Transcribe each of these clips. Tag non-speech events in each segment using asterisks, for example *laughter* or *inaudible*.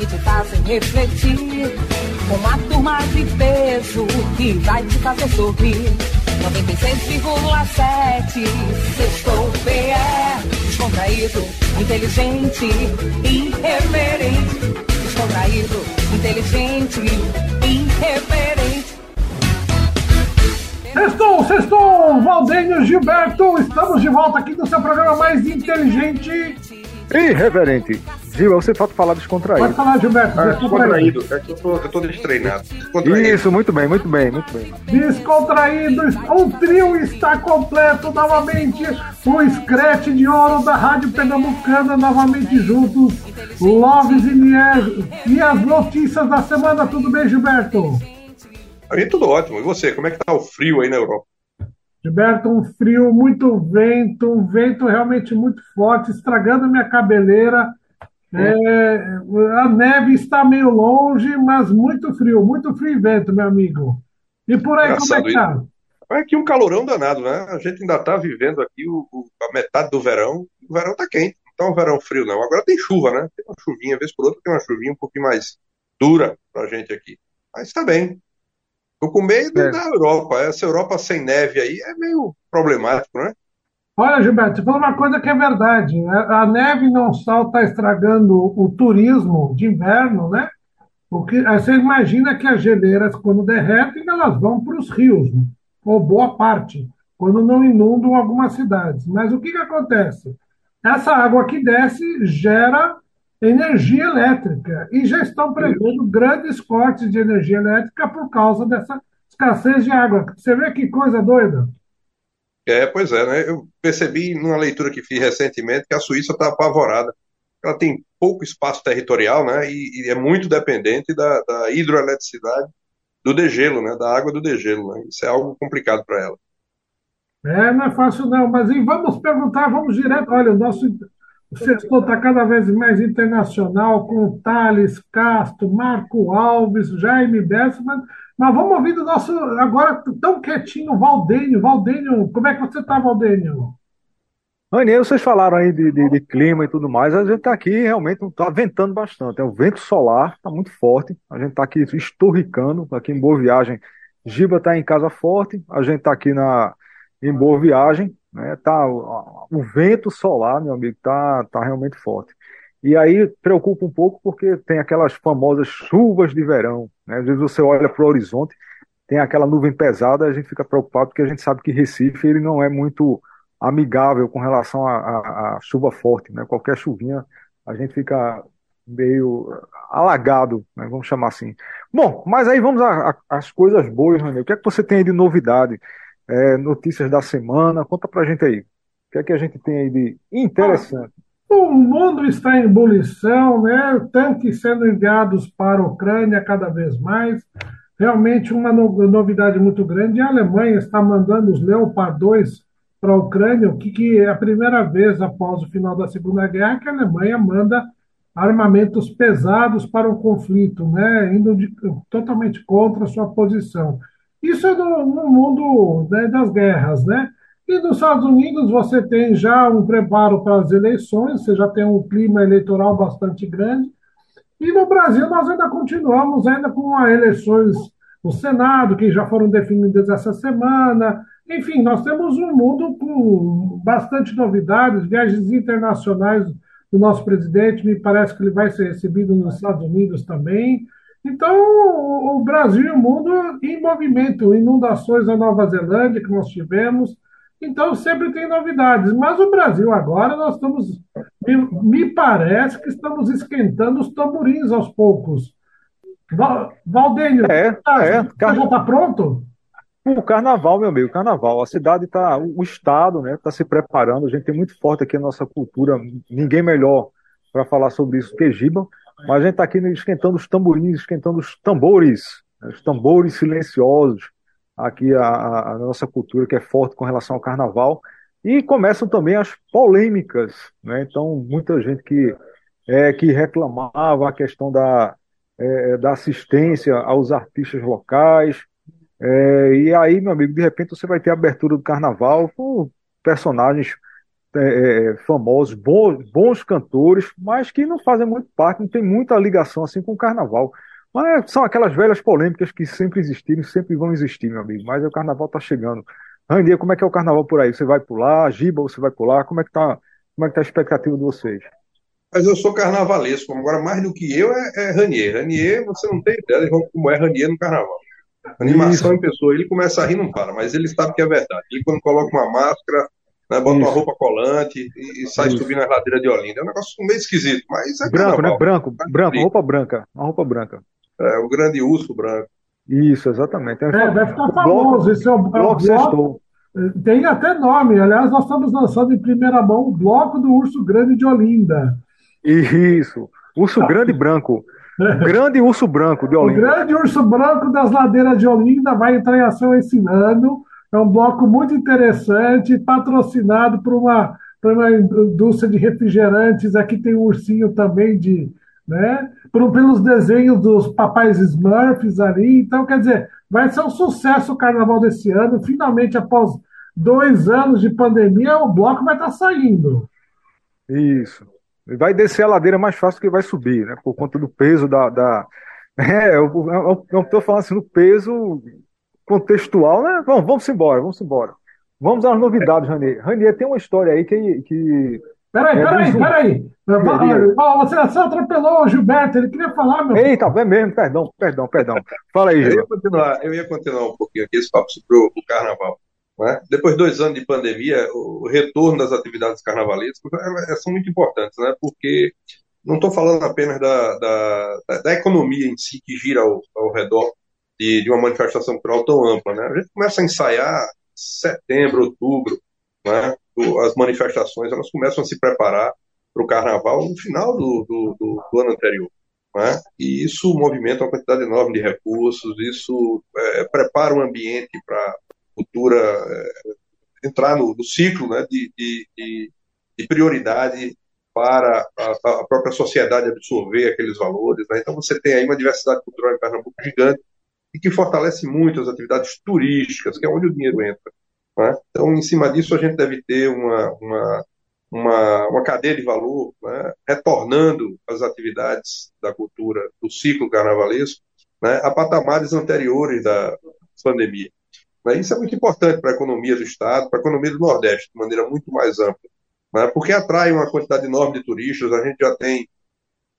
que te fazem refletir, uma turma de peso que vai te fazer sorrir. 96,7 Sextou PE Descontraído, inteligente, irreverente. Descontraído, inteligente, irreverente. Sextou, sextou, Valdênio Gilberto, estamos de volta aqui no seu programa mais inteligente Irreverente. Gil, você falta falar descontraído. Pode falar, Gilberto. Ah, descontraído. É que eu tô, eu tô destreinado. Isso, muito bem, muito bem, muito bem. Descontraído. O trio está completo novamente. O Scratch de ouro da Rádio Pernambucana novamente juntos. Loves e Nier. E as notícias da semana. Tudo bem, Gilberto? Aí tudo ótimo. E você, como é que tá o frio aí na Europa? Gilberto, um frio, muito vento, um vento realmente muito forte, estragando minha cabeleira. É, a neve está meio longe, mas muito frio, muito frio e vento, meu amigo. E por aí, Engraçado como é que tá? É aqui um calorão danado, né? A gente ainda está vivendo aqui o, o, a metade do verão. O verão tá quente, não tá um verão frio, não. Agora tem chuva, né? Tem uma chuvinha, vez por outra, tem uma chuvinha um pouquinho mais dura pra gente aqui. Mas está bem. Tô com medo é. da Europa. Essa Europa sem neve aí é meio problemático, né? Olha, Gilberto, você falou uma coisa que é verdade. A neve não só está estragando o turismo de inverno, né? Porque você imagina que as geleiras, quando derretem, elas vão para os rios, né? ou boa parte, quando não inundam algumas cidades. Mas o que, que acontece? Essa água que desce gera energia elétrica e já estão prevendo grandes cortes de energia elétrica por causa dessa escassez de água. Você vê que coisa doida? É, pois é, né? Eu percebi numa leitura que fiz recentemente que a Suíça está apavorada. Ela tem pouco espaço territorial, né? E, e é muito dependente da, da, hidroeletricidade do degelo, né? Da água do degelo. Né? Isso é algo complicado para ela. É, não é fácil não, mas e vamos perguntar, vamos direto. Olha, o nosso o setor está cada vez mais internacional, com Thales Castro, Marco Alves, Jaime Bessman. Mas vamos ouvir do nosso, agora tão quietinho, Valdênio. Valdênio, como é que você está, Valdênio? Aninha, vocês falaram aí de, de, de, clima e tudo mais, a gente está aqui realmente está ventando bastante. É o vento solar, está muito forte. A gente está aqui esturricando, aqui em Boa Viagem. Giba está em casa forte, a gente está aqui na, em Boa Viagem, né? Tá, o, o vento solar, meu amigo, tá, tá realmente forte. E aí preocupa um pouco porque tem aquelas famosas chuvas de verão. Né? Às vezes você olha para o horizonte, tem aquela nuvem pesada, a gente fica preocupado porque a gente sabe que Recife ele não é muito amigável com relação à chuva forte. Né? Qualquer chuvinha a gente fica meio alagado, né? vamos chamar assim. Bom, mas aí vamos às coisas boas, Rani. O que é que você tem de novidade? É, notícias da semana. Conta pra gente aí. O que é que a gente tem aí de interessante? O mundo está em ebulição, né? Tanques sendo enviados para a Ucrânia cada vez mais. Realmente uma novidade muito grande. A Alemanha está mandando os Leopard 2 para a Ucrânia, o que, que é a primeira vez após o final da Segunda Guerra que a Alemanha manda armamentos pesados para o conflito, né? Indo de, totalmente contra a sua posição. Isso é no, no mundo né, das guerras, né? E nos Estados Unidos você tem já um preparo para as eleições, você já tem um clima eleitoral bastante grande. E no Brasil nós ainda continuamos ainda com as eleições no Senado, que já foram definidas essa semana. Enfim, nós temos um mundo com bastante novidades, viagens internacionais do nosso presidente, me parece que ele vai ser recebido nos Estados Unidos também. Então, o Brasil e o mundo em movimento, inundações na Nova Zelândia que nós tivemos. Então, sempre tem novidades. Mas o Brasil agora, nós estamos, me, me parece que estamos esquentando os tamborins aos poucos. Valdênio, é, tá, é, já está pronto? O carnaval, meu amigo, carnaval. A cidade está, o estado, né, está se preparando. A gente tem muito forte aqui a nossa cultura. Ninguém melhor para falar sobre isso que Giba. Mas a gente está aqui esquentando os tamborins, esquentando os tambores, né, os tambores silenciosos. aqui a, a, nossa cultura, que é forte com relação ao carnaval. E começam também as polêmicas, né? Então, muita gente que, é, que reclamava a questão da, é, da assistência aos artistas locais. É, e aí, meu amigo, de repente você vai ter a abertura do carnaval com personagens é, é famosos, bons, bons cantores, mas que não fazem muito parte, não tem muita ligação assim com o carnaval. Mas são aquelas velhas polêmicas que sempre existiram, sempre vão existir, meu amigo. Mas o carnaval está chegando. Randia, como é que é o carnaval por aí? Você vai pular? Giba, você vai pular? Como é que tá, como é que tá a expectativa de vocês? Mas eu sou carnavalesco, agora mais do que eu é, é Ranier. Ranier, você não tem ideia de como é Ranier no carnaval. Animação Isso. em pessoa, ele começa a rir não para, mas ele sabe que é verdade. Ele quando coloca uma máscara, né, bota Isso. uma roupa colante e, e sai Isso. subindo a ladeira de Olinda. É um negócio meio esquisito, mas é Branco, carnaval. né? Branco, branco, roupa branca, uma roupa branca. É, o grande urso branco. Isso, exatamente. É, vai ficar famoso. Esse é o, é o bloco, tem até nome. Aliás, nós estamos lançando em primeira mão o bloco do Urso Grande de Olinda. Isso. Urso Grande Branco. grande Urso Branco de Olinda. O Grande Urso Branco das Ladeiras de Olinda vai entrar em ação esse ano. É um bloco muito interessante, patrocinado por uma, por uma indústria de refrigerantes. Aqui tem um ursinho também de, né? Por, pelos desenhos dos papais Smurfs ali. Então, quer dizer, vai ser um sucesso o carnaval desse ano. Finalmente, após dois anos de pandemia, o bloco vai estar saindo. Isso. Vai descer a ladeira mais fácil que vai subir, né? Por conta do peso da. da... *laughs* É, eu, não estou falando assim do peso contextual, né? Vamos, vamos embora, vamos embora. Vamos às novidades, Ranier. Ranier, tem uma história aí que, que Peraí, é, peraí, peraí. Você, você atropelou o Gilberto, ele queria falar, meu. Eita, é mesmo, perdão, perdão, perdão. Fala aí, Gil. Eu ia continuar, eu ia continuar um pouquinho aqui esse papo sobre o, o carnaval. Né? Depois de dois anos de pandemia, o retorno das atividades carnavalescas elas são muito importantes, né? porque não estou falando apenas da, da, da, economia em si que gira ao, ao redor de, de uma manifestação cultural tão ampla. Né? A gente começa a ensaiar setembro, outubro, né? as manifestações elas começam a se preparar para o carnaval no final do, do, do, do ano anterior. Né? E isso movimenta uma quantidade enorme de recursos, isso é, prepara o ambiente para a cultura é, entrar no, no ciclo né, de, de, de, prioridade para a, a, própria sociedade absorver aqueles valores. Né? Então você tem aí uma diversidade cultural em Pernambuco gigante e que fortalece muito as atividades turísticas, que é onde o dinheiro entra. Né? Então, em cima disso, a gente deve ter uma, uma, uma, uma cadeia de valor, né? retornando as atividades da cultura do ciclo carnavalesco né? a patamares anteriores da pandemia. Né? Isso é muito importante para a economia do Estado, para a economia do Nordeste, de maneira muito mais ampla, né? porque atrai uma quantidade enorme de turistas, a gente já tem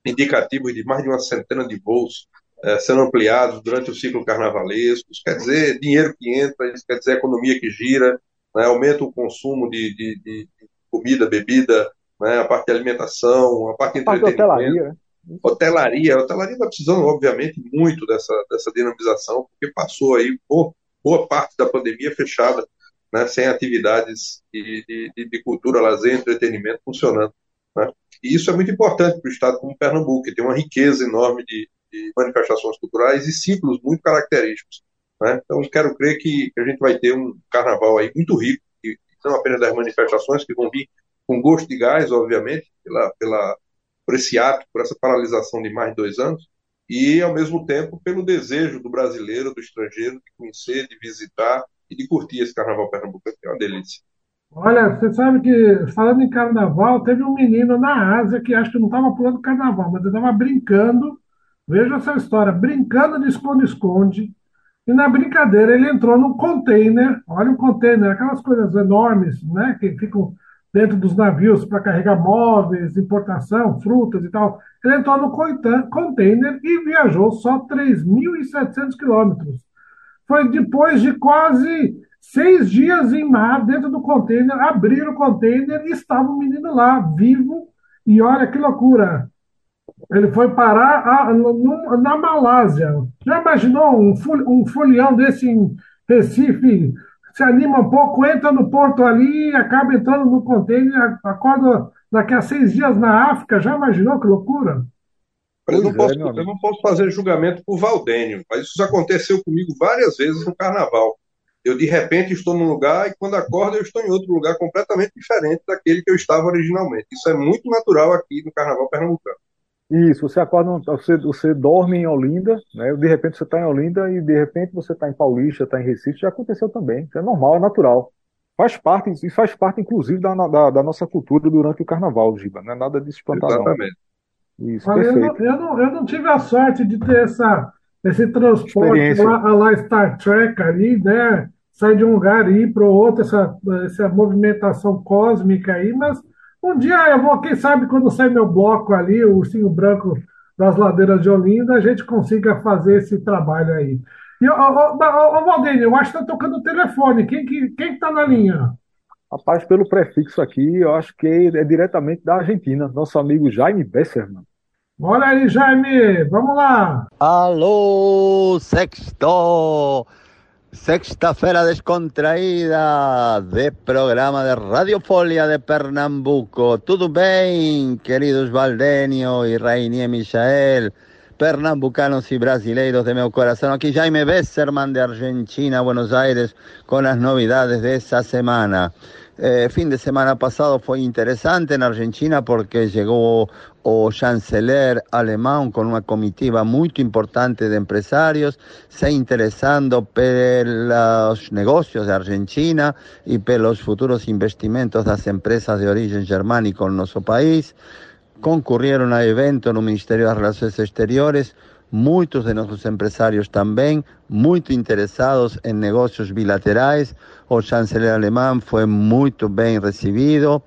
indicativos de mais de uma centena de voos é, sendo ampliados durante o ciclo carnavalesco. Isso quer dizer dinheiro que entra, isso quer dizer economia que gira, né, aumenta o consumo de, de, de comida, bebida, né, a parte de alimentação, a parte de entretenimento. Hotelaria, né? hotelaria. A hotelaria está precisando, obviamente, muito dessa, dessa dinamização, porque passou aí boa, boa parte da pandemia fechada, né, sem atividades de, de, de cultura, lazer, entretenimento funcionando. Né? E isso é muito importante para o estado como Pernambuco, que tem uma riqueza enorme de, de manifestações culturais e ciclos muito característicos. Né? Então, quero crer que, a gente vai ter um carnaval aí muito rico, e não apenas das manifestações que vão vir com gosto de gás, obviamente, pela, pela, por esse ato, por essa paralisação de mais de dois anos, e, ao mesmo tempo, pelo desejo do brasileiro, do estrangeiro, de conhecer, de visitar e de curtir esse carnaval pernambucano, que é uma delícia. Olha, você sabe que, falando em carnaval, teve um menino na Ásia que acho que não estava pulando carnaval, mas estava brincando Veja essa história, brincando de esconde-esconde, e na brincadeira ele entrou num container, olha um container, aquelas coisas enormes, né, que ficam dentro dos navios para carregar móveis, importação, frutas e tal. Ele entrou no container e viajou só 3.700 quilômetros. Foi depois de quase seis dias em mar, dentro do container, abriram o container e estava o menino lá, vivo. E olha que loucura! Ele foi parar a, no, na Malásia. Já imaginou um, um folião desse em Recife? Se anima um pouco, entra no porto ali, acaba entrando no container, acorda daqui a seis dias na África. Já imaginou que loucura? Eu não, posso, eu não posso fazer julgamento por Valdênio, mas isso aconteceu comigo várias vezes no carnaval. Eu, de repente, estou num lugar e, quando acordo, eu estou em outro lugar completamente diferente daquele que eu estava originalmente. Isso é muito natural aqui no Carnaval Pernambucano. Isso, você acorda, você, você dorme em Olinda, né? De repente você está em Olinda e de repente você está em Paulista, está em Recife, já aconteceu também. Isso é normal, é natural. Faz parte, e faz parte, inclusive, da, da, da nossa cultura durante o carnaval, Giba. Não é nada de espantadão. Exatamente. Isso, eu, perfeito. não, eu, não, eu não tive a sorte de ter essa, esse transporte lá, lá Star Trek ali, né? Sair de um lugar e ir para o outro, essa, essa movimentação cósmica aí, mas um dia eu vou, quem sabe, quando sair meu bloco ali, o ursinho branco das ladeiras de Olinda, a gente consiga fazer esse trabalho aí. E, ô, ô, ô, ô, Valdênio, eu acho que está tocando o telefone. Quem que quem que tá na linha? Rapaz, pelo prefixo aqui, eu acho que é diretamente da Argentina. Nosso amigo Jaime Besserman. Olha aí, Jaime, vamos lá. Alô, sexto. Sexta-feira descontraída de programa de Radiofolia de Pernambuco. Tudo bem, queridos Valdenio e Rainier Michael, pernambucanos e brasileiros de meu coração. Aqui Jaime Besserman de Argentina, Buenos Aires, com as novidades dessa semana. Eh, fin de semana pasado fue interesante en Argentina porque llegó o chanceler alemán con una comitiva muy importante de empresarios, se interesando por los negocios de Argentina y por los futuros investimentos de las empresas de origen germánico en nuestro país. Concurrieron al evento no Ministerio das Relações Exteriores, muitos de nossos empresários também, muito interessados em negócios bilaterais. O chanceler alemão foi muito bem recebido.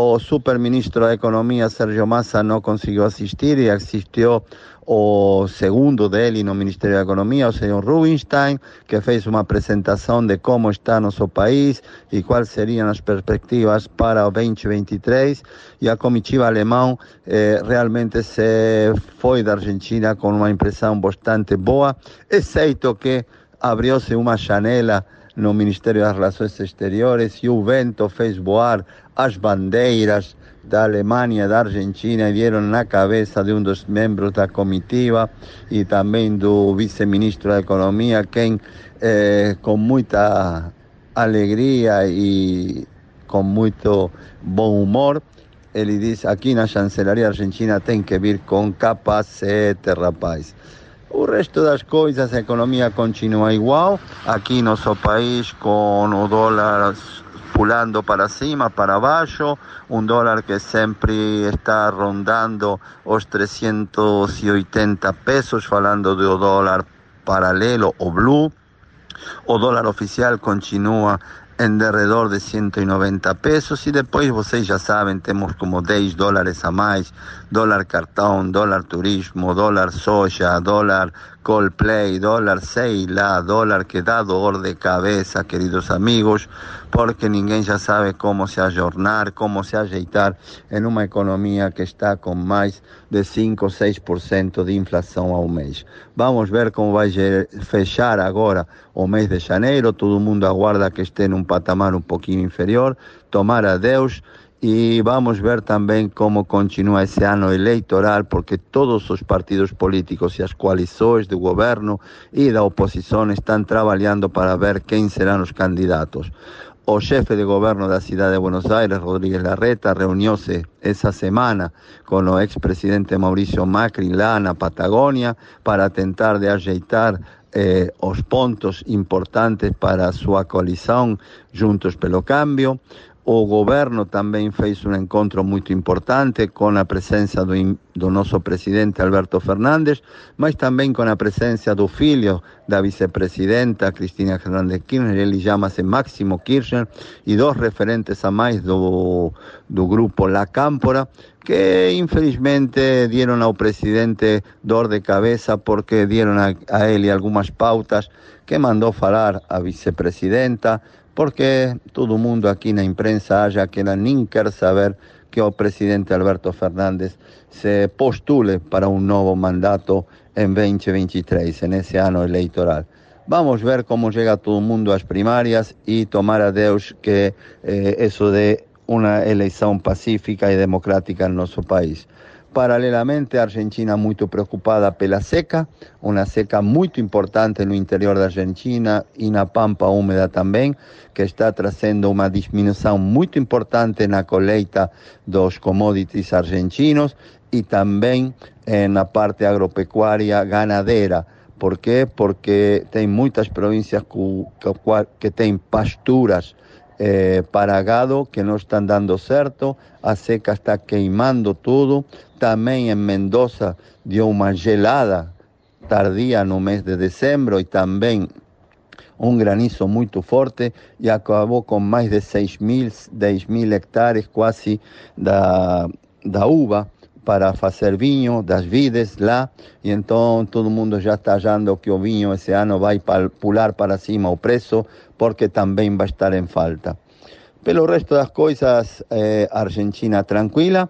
O superministro da Economia, Sérgio Massa, não conseguiu assistir e assistiu o segundo dele no Ministério da Economia, o senhor Rubinstein, que fez uma apresentação de como está nosso país e quais seriam as perspectivas para o 2023. E a comitiva alemã eh, realmente se foi da Argentina com uma impressão bastante boa, exceto que abriu-se uma janela no Ministério das Relações Exteriores e o vento fez voar as bandeiras da Alemanha, da Argentina e dieron na cabeça de um dos membros da comitiva e também do vice-ministro da Economia, quem eh, com muita alegria e com muito bom humor, ele diz aqui na chancelaria argentina tem que vir com capacete, rapaz. O resto das coisas, a economia continua igual. Aqui nosso país com o dólar pulando para cima, para baixo, um dólar que sempre está rondando os 380 pesos, falando do dólar paralelo o blue. O dólar oficial continua em derredor de 190 pesos e depois vocês já sabem, temos como 10 dólares a mais, dólar cartão, dólar turismo, dólar soja, dólar Coldplay, dólar sei lá, dólar que dá dor de cabeça, queridos amigos, porque ninguém já sabe como se ajornar, como se ajeitar em uma economia que está com mais de 5 ou 6% de inflação ao mês. Vamos ver como vai fechar agora o mês de janeiro, todo mundo aguarda que esteja num patamar um pouquinho inferior, tomar a Deus e vamos ver também como continua esse ano eleitoral, porque todos os partidos políticos e as coalições do governo e da oposição estão trabalhando para ver quem serão os candidatos. O chefe de governo da cidade de Buenos Aires, Rodríguez Larreta, reuniu-se essa semana com o ex-presidente Mauricio Macri lá na Patagônia para tentar de ajeitar eh, os pontos importantes para a sua coalição Juntos pelo Cambio. O governo também fez um encontro muito importante com a presença do, do nosso presidente Alberto Fernandes, mas também com a presença do filho da vice-presidenta Cristina Fernández Kirchner, ele chama-se Máximo Kirchner, e dois referentes a mais do, grupo La Cámpora, que infelizmente dieron ao presidente dor de cabeça porque dieron a, a ele algumas pautas que mandou falar a vice-presidenta, porque todo mundo aqui na imprensa acha que ela nem quer saber que o presidente Alberto Fernández se postule para um novo mandato em 2023, nesse ano eleitoral. Vamos ver como chega todo mundo às primárias e tomar a Deus que eh, isso dê uma eleição pacífica e democrática no nosso país. Paralelamente, a Argentina muito preocupada pela seca, uma seca muito importante no interior da Argentina e na pampa úmida também, que está trazendo uma diminuição muito importante na colheita dos commodities argentinos e também eh, na parte agropecuária ganadeira. Por quê? Porque tem muitas províncias que, têm pasturas eh, para gado que no están dando certo, a seca está queimando tudo. Também em Mendoza dio uma gelada tardía no mês de dezembro e também um granizo muito forte e acabou com mais de 6 mil, 10 mil hectares quase da, da uva para fazer vinho das vides lá e então todo mundo já está achando que o vinho esse ano vai pular para cima o preço porque também vai estar em falta. Pelo resto das coisas, eh, Argentina tranquila,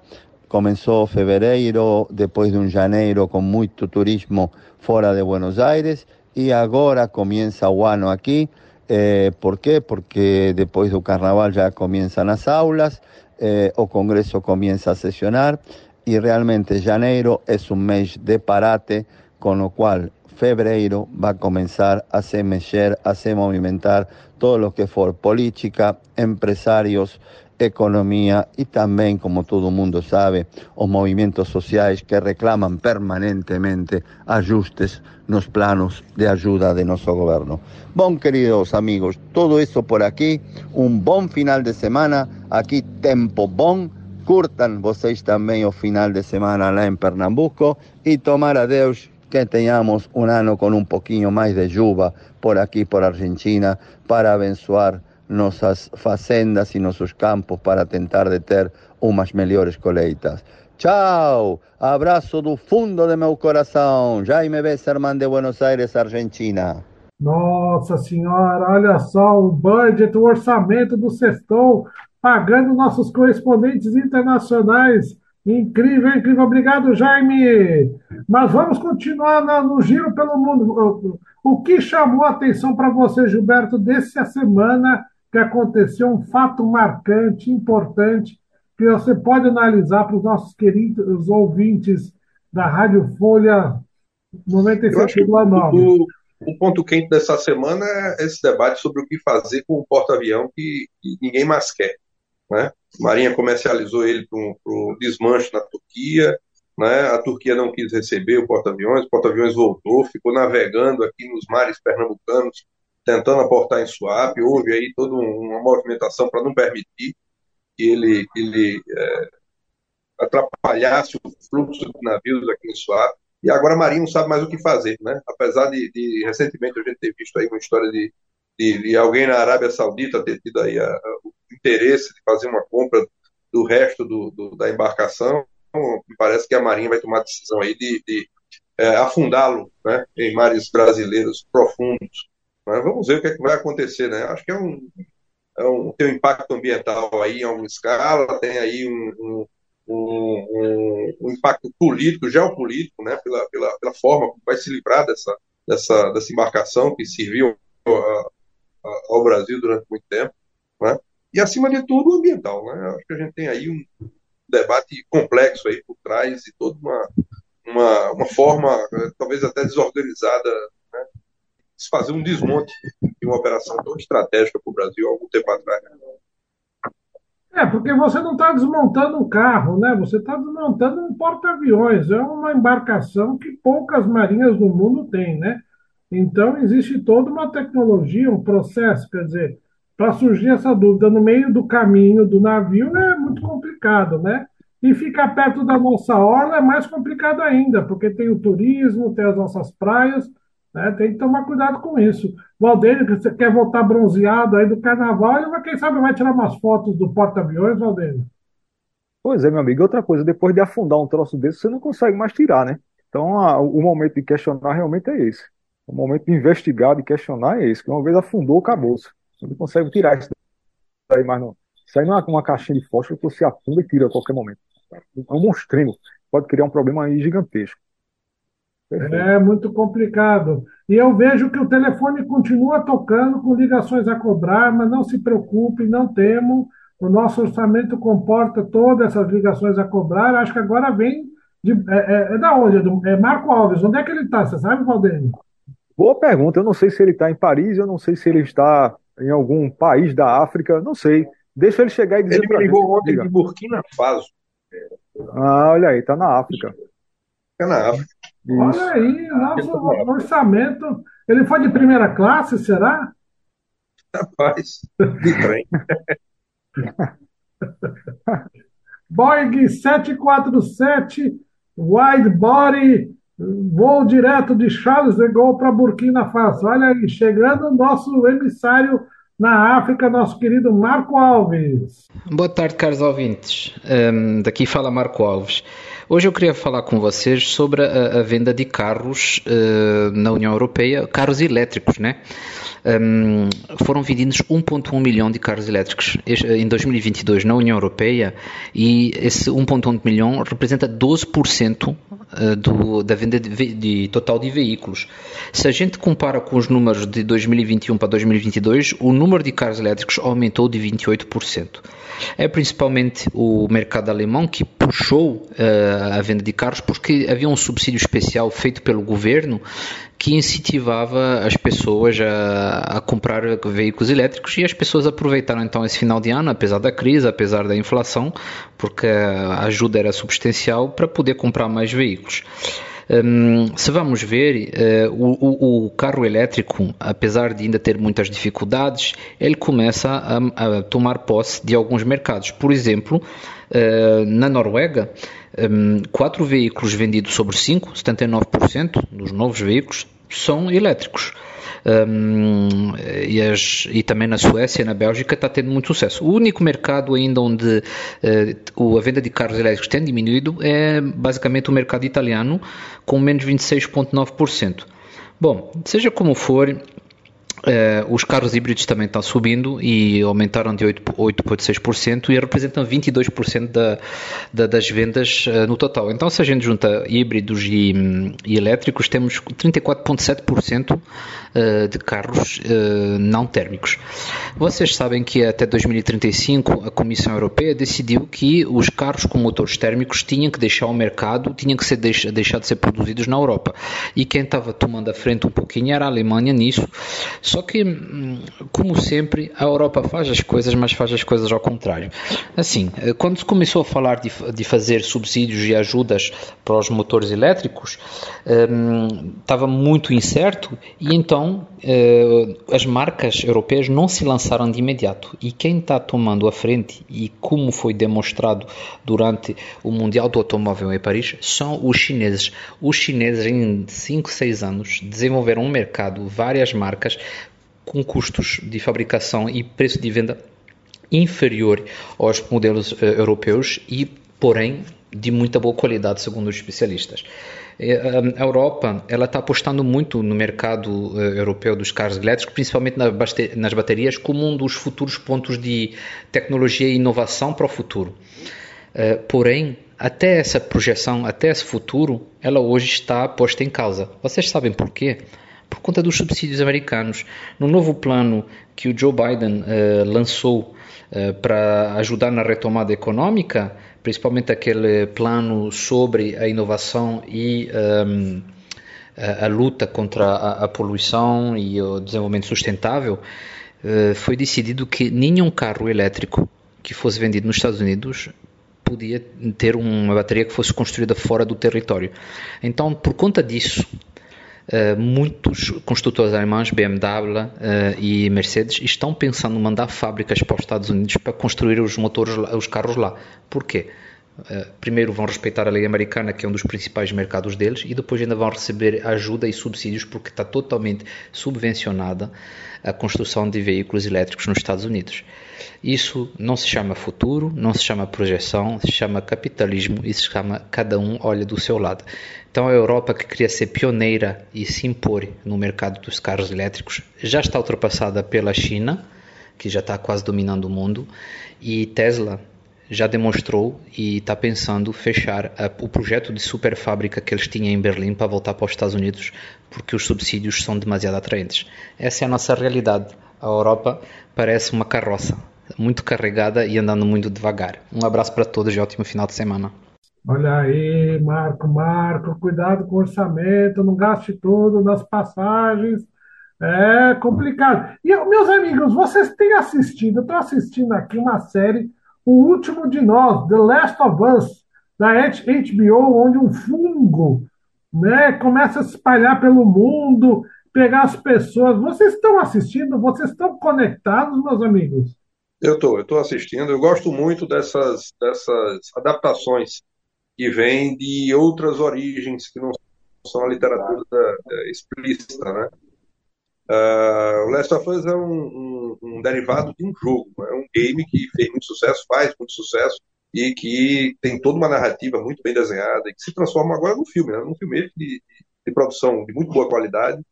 começou fevereiro, depois de um janeiro com muito turismo fora de Buenos Aires e agora começa o ano aqui. Eh, por quê? Porque depois do carnaval já começam as aulas, eh, o Congresso começa a sessionar e realmente janeiro é um mês de parate, com o qual febrero va a comenzar a se mexer, a se movimentar todo lo que for política, empresarios, economía y también, como todo mundo sabe, los movimientos sociales que reclaman permanentemente ajustes nos planos de ayuda de nuestro gobierno. Bon, queridos amigos, todo eso por aquí, un buen final de semana, aquí tempo bon, curtan vocês também o final de semana lá em Pernambuco e tomar a Deus que tenhamos um ano com um pouquinho mais de chuva por aqui, por Argentina, para abençoar nossas fazendas e nossos campos para tentar de ter umas melhores colheitas. Tchau! Abraço do fundo do meu coração. Jaime Besserman de Buenos Aires, Argentina. Nossa Senhora, olha só o budget, o orçamento do Sextou, pagando nossos correspondentes internacionais Incrível, incrível. Obrigado, Jaime. Mas vamos continuar no giro pelo mundo. O que chamou a atenção para você, Gilberto, dessa semana que aconteceu um fato marcante, importante, que você pode analisar para os nossos queridos ouvintes da Rádio Folha 97,9? O, ponto quente dessa semana é esse debate sobre o que fazer com o porta-avião que, que ninguém mais quer. Né? Marinha comercializou ele para o desmanche na Turquia, né? a Turquia não quis receber o porta-aviões, o porta-aviões voltou, ficou navegando aqui nos mares pernambucanos, tentando aportar em Suape, houve aí toda uma movimentação para não permitir que ele, ele é, atrapalhasse o fluxo de navios aqui em Suape, e agora a Marinha não sabe mais o que fazer, né? apesar de, de recentemente a gente ter visto aí uma história de, de, de alguém na Arábia Saudita ter tido aí a, a, interesse de fazer uma compra do resto do, do, da embarcação, parece que a Marinha vai tomar a decisão aí de, de é, afundá-lo né, em mares brasileiros profundos. Mas vamos ver o que, é que vai acontecer. Né? Acho que é um, é um, tem um impacto ambiental aí em alguma escala, tem aí um, um, um, impacto político, geopolítico, né, pela, pela, pela forma como vai se livrar dessa, dessa, dessa embarcação que serviu a, a, ao Brasil durante muito tempo. Né? e, acima de tudo, ambiental. Né? Acho que a gente tem aí um debate complexo aí por trás e toda uma, uma, uma forma, talvez até desorganizada, né? de fazer um desmonte de uma operação tão estratégica para o Brasil há algum tempo atrás. É, porque você não está desmontando um carro, né? Você está desmontando um porta-aviões. É uma embarcação que poucas marinhas do mundo têm, né? Então, existe toda uma tecnologia, um processo, quer dizer, para surgir essa dúvida no meio do caminho do navio é muito complicado, né? E ficar perto da nossa orla é mais complicado ainda, porque tem o turismo, tem as nossas praias, né? Tem que tomar cuidado com isso. Valdeiro, que você quer voltar bronzeado aí do carnaval, ele, quem sabe vai tirar umas fotos do porta-aviões, Valdeiro? Pois é, meu amigo. Outra coisa, depois de afundar um troço desse, você não consegue mais tirar, né? Então, a, o momento de questionar realmente é esse. O momento de investigar, de questionar é esse. Que uma vez afundou, acabou-se. Você não consegue tirar isso daí mais não. Isso aí não é uma caixinha de fósforo que você afunda e tira a qualquer momento. É um monstrinho. Pode criar um problema aí gigantesco. É muito complicado. E eu vejo que o telefone continua tocando com ligações a cobrar, mas não se preocupe, não temo. O nosso orçamento comporta todas essas ligações a cobrar. Acho que agora vem De, é, é, é, da onde? É Marco Alves. Onde é que ele está? Você sabe, Valdênio? Boa pergunta. Eu não sei se ele está em Paris, eu não sei se ele está em algum país da África, não sei. Deixa ele chegar e dizer Ele me ligou ontem de Burkina Faso. Ah, olha aí, está na África. Está na África. Isso. Olha aí, nosso orçamento. Ele foi de primeira classe, será? Rapaz, de trem. *laughs* Boeing 747, wide body, voo direto de Charles de Gaulle para Burkina Faso. Olha aí, chegando o nosso emissário na África, nosso querido Marco Alves. Boa tarde, caros ouvintes. Um, daqui fala Marco Alves. Hoje eu queria falar com vocês sobre a, a venda de carros uh, na União Europeia, carros elétricos, né? Um, foram vendidos 1,1 milhão de carros elétricos em 2022 na União Europeia e esse 1,1 milhão representa 12% eh, do, da venda de, de, total de veículos. Se a gente compara com os números de 2021 para 2022, o número de carros elétricos aumentou de 28%. É principalmente o mercado alemão que puxou uh, a venda de carros porque havia um subsídio especial feito pelo governo que incentivava as pessoas a, a, comprar veículos elétricos e as pessoas aproveitaram então esse final de ano, apesar da crise, apesar da inflação, porque a ajuda era substancial para poder comprar mais veículos. Um, se vamos ver, uh, o, o, carro elétrico, apesar de ainda ter muitas dificuldades, ele começa a, a tomar posse de alguns mercados. Por exemplo, uh, na Noruega, um, quatro veículos vendidos sobre cinco, 79% dos novos veículos, são elétricos. Um, e, as, e, também na Suécia e na Bélgica está tendo muito sucesso. O único mercado ainda onde uh, a venda de carros elétricos tem diminuído é basicamente o mercado italiano, com menos 26,9%. Bom, seja como for, Uh, os carros híbridos também estão subindo e aumentaram de 8,6% e representam 22% da, da, das vendas uh, no total. Então, se a gente junta híbridos e, e elétricos, temos 34,7% uh, de carros não térmicos. Vocês sabem que até 2035 a Comissão Europeia decidiu que os carros com motores térmicos tinham que deixar o mercado, tinham que ser deixar, deixar de ser produzidos na Europa. E quem estava tomando a frente um pouquinho era a Alemanha nisso só que, hum, como sempre, a Europa faz as coisas, mas faz as coisas ao contrário. Assim, eh, quando se começou a falar de, de fazer subsídios e ajudas para os motores elétricos, um, estava muito incerto e então uh, as marcas europeias não se lançaram de imediato. E quem está tomando a frente, e como foi demonstrado durante o Mundial do Automóvel em Paris, são os chineses. Os chineses, em 5, 6 anos, desenvolveram um mercado, várias marcas com custos de fabricação e preço de venda inferior aos modelos uh, europeus e, porém, de muita boa qualidade, segundo os especialistas. Eh, a Europa ela está apostando muito no mercado uh, europeu dos carros elétricos, principalmente nas baterias, como um dos futuros pontos de tecnologia e inovação para o futuro. Porém, até essa projeção, até esse futuro, ela hoje está posta em causa. Vocês sabem por quê? Por conta dos subsídios americanos. No novo plano que o Joe Biden uh, lançou uh, para ajudar na retomada econômica, principalmente aquele plano sobre a inovação e um, ehm, a, a, luta contra a, a, poluição e o desenvolvimento sustentável, uh, foi decidido que nenhum carro elétrico que fosse vendido nos Estados Unidos podia ter uma bateria que fosse construída fora do território. Então, por conta disso, muitos construtores alemães, BMW uh, e Mercedes, estão pensando em mandar fábricas para os Estados Unidos para construir os motores, os carros lá. Por quê? Uh, primeiro vão respeitar a lei americana, que é um dos principais mercados deles, e depois ainda vão receber ajuda e subsídios, porque está totalmente subvencionada a construção de veículos elétricos nos Estados Unidos. Isso não se chama futuro, não se chama projeção, se chama capitalismo e se chama cada um olha do seu lado. Então a Europa que queria ser pioneira e se impor no mercado dos carros elétricos já está ultrapassada pela China, que já está quase dominando o mundo, e Tesla já demonstrou e está pensando fechar a, o projeto de super fábrica que eles tinham em Berlim para voltar para os Estados Unidos porque os subsídios são demasiado atraentes. Essa é a nossa realidade. A Europa parece uma carroça, muito carregada e andando muito devagar. Um abraço para todos e ótimo final de semana. Olha aí, Marco, Marco, cuidado com o orçamento, não gaste tudo nas passagens. É complicado. E, meus amigos, vocês têm assistido, eu estou assistindo aqui uma série, O Último de Nós, The Last of Us, da HBO, onde um fungo né, começa a se espalhar pelo mundo, pegar as pessoas. Vocês estão assistindo? Vocês estão conectados, meus amigos? Eu estou, eu estou assistindo. Eu gosto muito dessas, dessas adaptações que vêm de outras origens que não são a literatura é, explícita, né? Uh, o Last of Us é um, um, um, derivado de um jogo, é um game que fez muito sucesso, faz muito sucesso e que tem toda uma narrativa muito bem desenhada e que se transforma agora num filme, né? num filme de, de produção de muito boa qualidade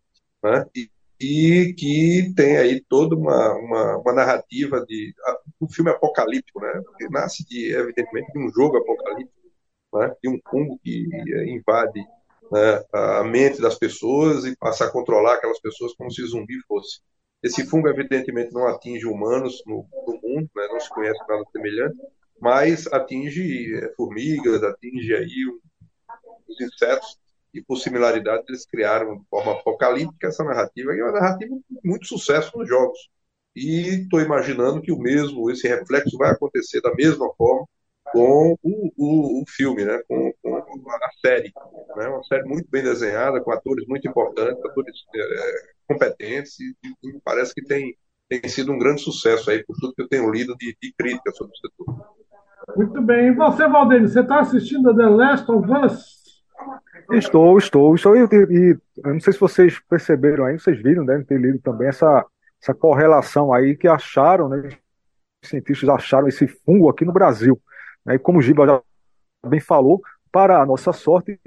né? e, e que tem aí toda uma, uma, uma narrativa de um filme apocalíptico, né? que nasce de evidentemente de um jogo apocalíptico, né? de um fungo que invade né, a mente das pessoas e passar a controlar aquelas pessoas como se zumbi fosse. Esse fungo, evidentemente, não atinge humanos no, no mundo, né, não se conhece nada semelhante, mas atinge é, formigas, atinge aí os insetos, e por similaridade eles criaram de forma apocalíptica essa narrativa, e é uma narrativa de muito sucesso nos jogos. E estou imaginando que o mesmo, esse reflexo vai acontecer da mesma forma com o, o, o filme, né? com, com, a série. Né? Uma série muito bem desenhada, com atores muito importantes, atores é, competentes, e, e, parece que tem, tem sido um grande sucesso aí, por tudo que eu tenho lido de, de crítica sobre o setor. Muito bem. E você, Valdir, você está assistindo The Last of Us? Estou, estou, estou. E, e eu não sei se vocês perceberam aí, vocês viram, devem ter lido também essa, essa correlação aí que acharam, né? Os cientistas acharam esse fungo aqui no Brasil. Né? E como o Giba já bem falou, para a nossa sorte,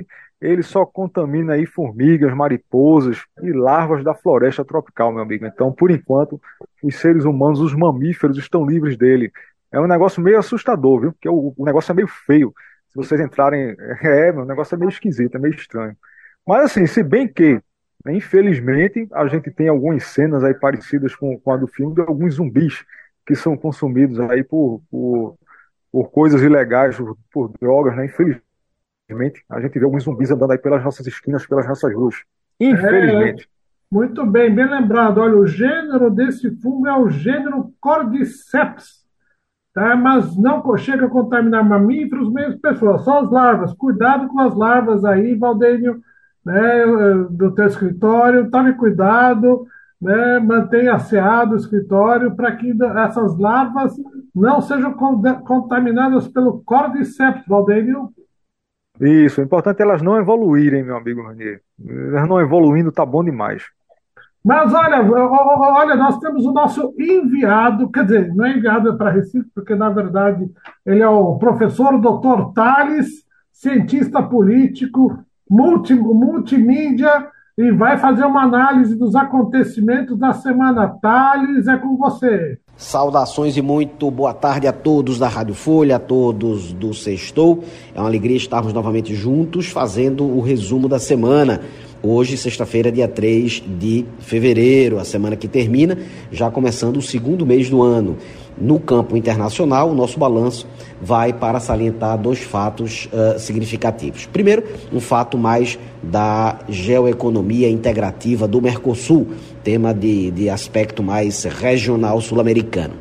ele só contamina aí formigas, mariposas e larvas da floresta tropical, meu amigo. Então, por enquanto, os seres humanos, os mamíferos, estão livres dele. É um negócio meio assustador, viu? Porque o, o negócio é meio feio. Se vocês entrarem. *laughs* É, o negócio é meio esquisito, é meio estranho. Mas assim, se bem que, infelizmente, a gente tem algumas cenas aí parecidas com, com a do filme de alguns zumbis que são consumidos aí por, por por coisas ilegais, por, drogas, né? Infelizmente, a gente vê alguns zumbis andando aí pelas nossas esquinas, pelas nossas ruas. Infelizmente. É, muito bem, bem lembrado. Olha, o gênero desse fungo é o gênero Cordyceps, tá? mas não chega a contaminar mamíferos, mesmo pessoas, só as larvas. Cuidado com as larvas aí, Valdênio, né, do teu escritório, tome cuidado, né, mantenha asseado o escritório para que essas larvas não sejam contaminadas pelo Cordyceps, Valdênio. Isso, o importante é elas não evoluírem, meu amigo Ranier. Elas não evoluindo tá bom demais. Mas olha, olha, nós temos o nosso enviado, quer dizer, não é enviado para Recife, porque na verdade ele é o professor Dr. Tales, cientista político, multi, multimídia, e vai fazer uma análise dos acontecimentos da semana. Tales, é com você. Saudações e muito boa tarde a todos da Rádio Folha, a todos do Sextou. É uma alegria estarmos novamente juntos fazendo o resumo da semana. Hoje, sexta-feira, dia 3 de fevereiro, a semana que termina, já começando o segundo mês do ano. No campo internacional, o nosso balanço vai para salientar dois fatos uh, significativos. Primeiro, um fato mais da geoeconomia integrativa do Mercosul, tema de, de aspecto mais regional sul-americano.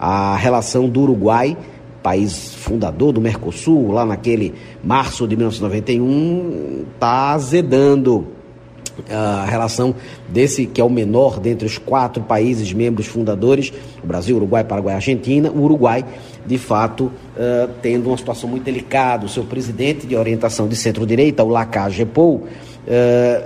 A relação do Uruguai, país fundador do Mercosul, lá naquele março de 1991, está azedando a relação desse que é o menor dentre os quatro países membros fundadores, o Brasil, Uruguai, Paraguai e Argentina, o Uruguai, de fato, uh, tendo uma situação muito delicada. O seu presidente de orientação de centro-direita, o Lacage Pou, uh,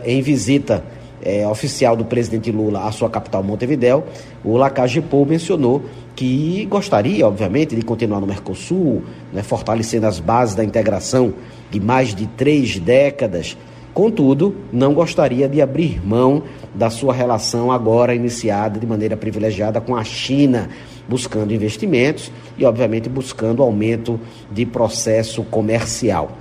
em visita uh, oficial do presidente Lula à sua capital Montevidéu, o Lacage Pou mencionou que gostaria, obviamente, de continuar no Mercosul, né, fortalecendo as bases da integração de mais de três décadas Contudo, não gostaria de abrir mão da sua relação agora iniciada de maneira privilegiada com a China, buscando investimentos e, obviamente, buscando aumento de processo comercial.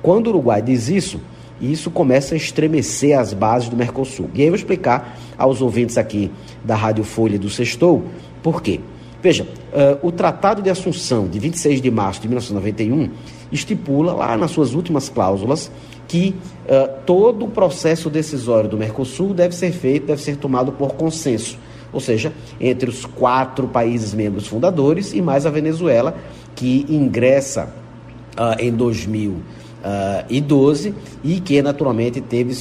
Quando o Uruguai diz isso, isso começa a estremecer as bases do Mercosul. E aí eu vou explicar aos ouvintes aqui da Rádio Folha do Sextou por quê. Veja, uh, o Tratado de Assunção de 26 de março de 1991 estipula lá nas suas últimas cláusulas que uh, todo o processo decisório do Mercosul deve ser feito, deve ser tomado por consenso, ou seja, entre os quatro países membros fundadores e mais a Venezuela, que ingressa uh, em 2012 e que naturalmente teve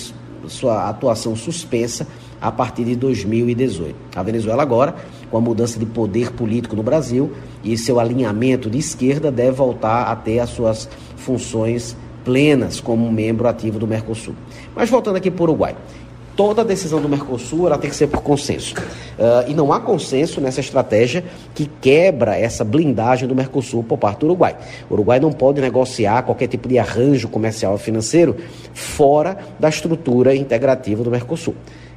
sua atuação suspensa a partir de 2018. A Venezuela agora, com a mudança de poder político no Brasil e seu alinhamento de esquerda, deve voltar a ter as suas funções plenas como membro ativo do Mercosul. Mas voltando aqui para o Uruguai. Toda decisão do Mercosul ela tem que ser por consenso. Uh, e não há consenso nessa estratégia que quebra essa blindagem do Mercosul por parte do Uruguai. O Uruguai não pode negociar qualquer tipo de arranjo comercial ou financeiro fora da estrutura integrativa do Mercosul.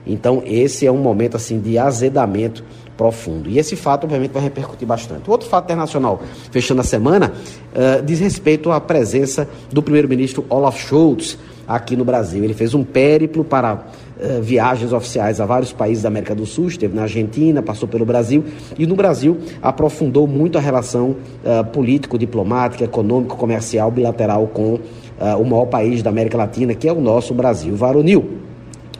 Então, esse é um momento assim de azedamento profundo. E esse fato, obviamente, vai repercutir bastante. Outro fato internacional, fechando a semana, uh, diz respeito à presença do primeiro-ministro Olaf Scholz aqui no Brasil. Ele fez um périplo para uh, viagens oficiais a vários países da América do Sul, esteve na Argentina, passou pelo Brasil e no Brasil aprofundou muito a relação uh, político-diplomática, econômico-comercial bilateral com o maior país da América Latina, que é o nosso Brasil varonil.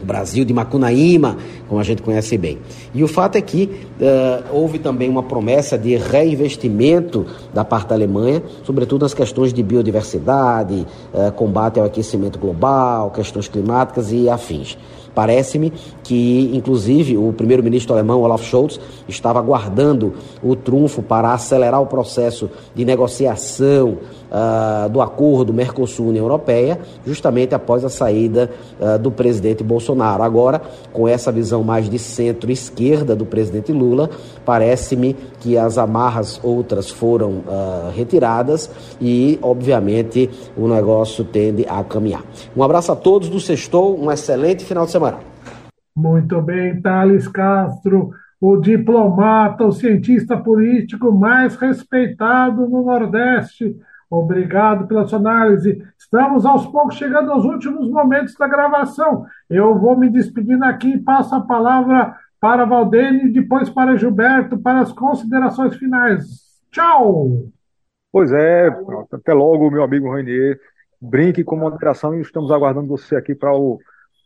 Brasil de Macunaíma, como a gente conhece bem. E o fato é que uh, houve também uma promessa de reinvestimento da parte da Alemanha, sobretudo nas questões de biodiversidade, uh, combate ao aquecimento global, questões climáticas e afins. Parece-me que, inclusive, o primeiro-ministro alemão Olaf Scholz estava aguardando o trunfo para acelerar o processo de negociação uh, do acordo Mercosul-União Europeia, justamente após a saída uh, do presidente Bolsonaro. Agora, com essa visão mais de centro-esquerda do presidente Lula, parece-me que as amarras outras foram uh, retiradas e, obviamente, o negócio tende a caminhar. Um abraço a todos do Sextou, um excelente final de semana. Muito bem, Thales Castro, o diplomata, o cientista político mais respeitado no Nordeste. Obrigado pela sua análise. Estamos aos poucos chegando aos últimos momentos da gravação. Eu vou me despedindo aqui e passo a palavra para Valdene depois para Gilberto para as considerações finais. Tchau! Pois é, até logo, meu amigo Rainier. Brinque com moderação e estamos aguardando você aqui para o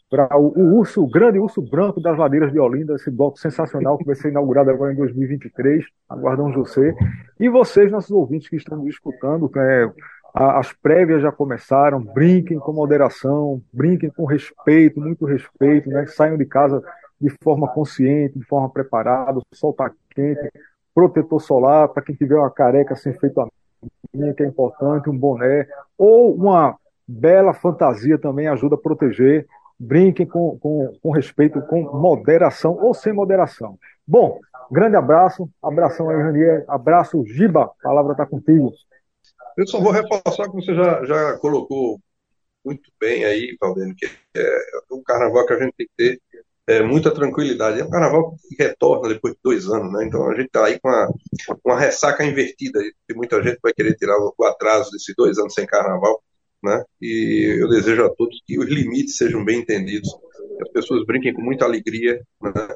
para o, o, urso, o grande urso branco das ladeiras de Olinda, esse bloco sensacional que vai ser inaugurado agora em 2023. Aguardamos você. E vocês, nossos ouvintes que estão nos escutando, é, as prévias já começaram, brinquem com moderação, brinquem com respeito, muito respeito, né? Saiam de casa de forma consciente, de forma preparada, sol está quente, protetor solar, para quem tiver uma careca sem feito a minha, que é importante, um boné, ou uma bela fantasia também ajuda a proteger brinquem com, com, com respeito, com moderação ou sem moderação. Bom, grande abraço, abração aí, Janier, abraço, Giba, a palavra está contigo. Eu só vou reforçar que você já, já colocou muito bem aí, Valdeno, que é um carnaval que a gente tem que ter é, muita tranquilidade. É um carnaval que retorna depois de dois anos, né? Então a gente está aí com uma, uma ressaca invertida, e muita gente vai querer tirar o atraso desses dois anos sem carnaval né? E eu desejo a todos que os limites sejam bem entendidos, que as pessoas brinquem com muita alegria, né?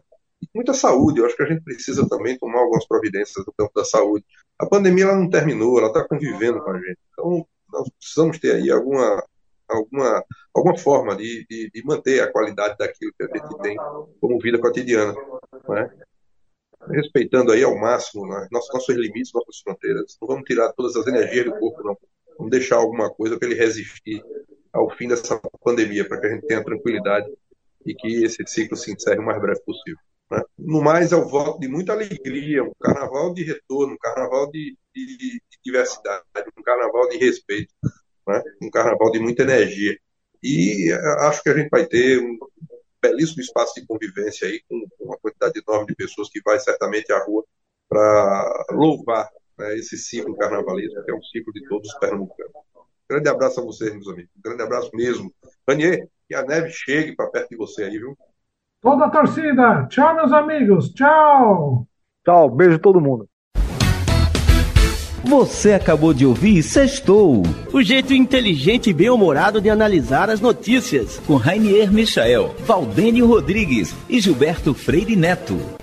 Muita saúde. Eu acho que a gente precisa também tomar algumas providências no campo da saúde. A pandemia ela não terminou, ela está convivendo com a gente. Então, nós precisamos ter aí alguma alguma, alguma forma de, de, de, manter a qualidade daquilo que a gente tem como vida cotidiana. Né? Respeitando aí ao máximo né? nossos, nossos limites, nossas fronteiras. Não vamos tirar todas as energias do corpo, não. Vamos deixar alguma coisa para ele resistir ao fim dessa pandemia, para que a gente tenha tranquilidade e que esse ciclo se encerre o mais breve possível. Né? No mais, é o voto de muita alegria, um carnaval de retorno, um carnaval de, de, de diversidade, um carnaval de respeito, né? um carnaval de muita energia. E eh, acho que a gente vai ter um belíssimo espaço de convivência aí, com uma quantidade enorme de pessoas que vai certamente à rua para louvar né, esse ciclo carnavalesco, que é um ciclo de todos os pernambucanos. Grande abraço a vocês, meus amigos. Grande abraço mesmo. Ranier, que a neve chegue para perto de você aí, viu? Toda a torcida. Tchau, meus amigos. Tchau. Tchau. Beijo a todo mundo. Você acabou de ouvir Sextou, o jeito inteligente e bem-humorado de analisar as notícias, com Rainier Michael, Valdênio Rodrigues e Gilberto Freire Neto.